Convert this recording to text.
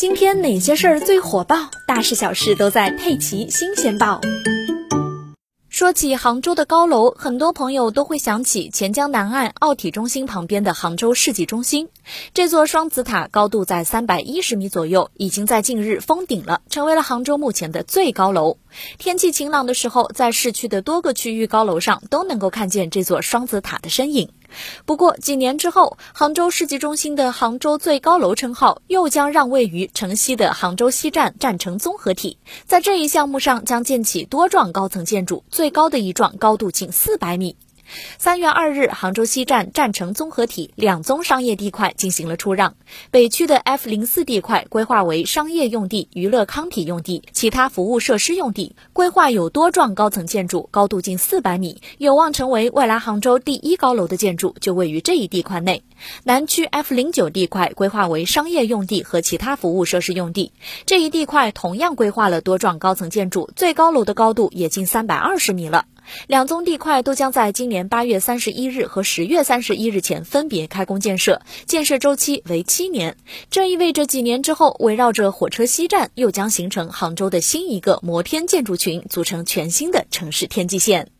今天哪些事儿最火爆？大事小事都在《佩奇新鲜报》。说起杭州的高楼，很多朋友都会想起钱江南岸奥体中心旁边的杭州世纪中心。这座双子塔高度在三百一十米左右，已经在近日封顶了，成为了杭州目前的最高楼。天气晴朗的时候，在市区的多个区域高楼上都能够看见这座双子塔的身影。不过几年之后，杭州世纪中心的杭州最高楼称号又将让位于城西的杭州西站站城综合体。在这一项目上，将建起多幢高层建筑，最高的一幢高度近四百米。三月二日，杭州西站站城综合体两宗商业地块进行了出让。北区的 F 零四地块规划为商业用地、娱乐康体用地、其他服务设施用地，规划有多幢高层建筑，高度近四百米，有望成为未来杭州第一高楼的建筑，就位于这一地块内。南区 F 零九地块规划为商业用地和其他服务设施用地，这一地块同样规划了多幢高层建筑，最高楼的高度也近三百二十米了。两宗地块都将在今年八月三十一日和十月三十一日前分别开工建设，建设周期为七年。这意味着几年之后，围绕着火车西站又将形成杭州的新一个摩天建筑群，组成全新的城市天际线。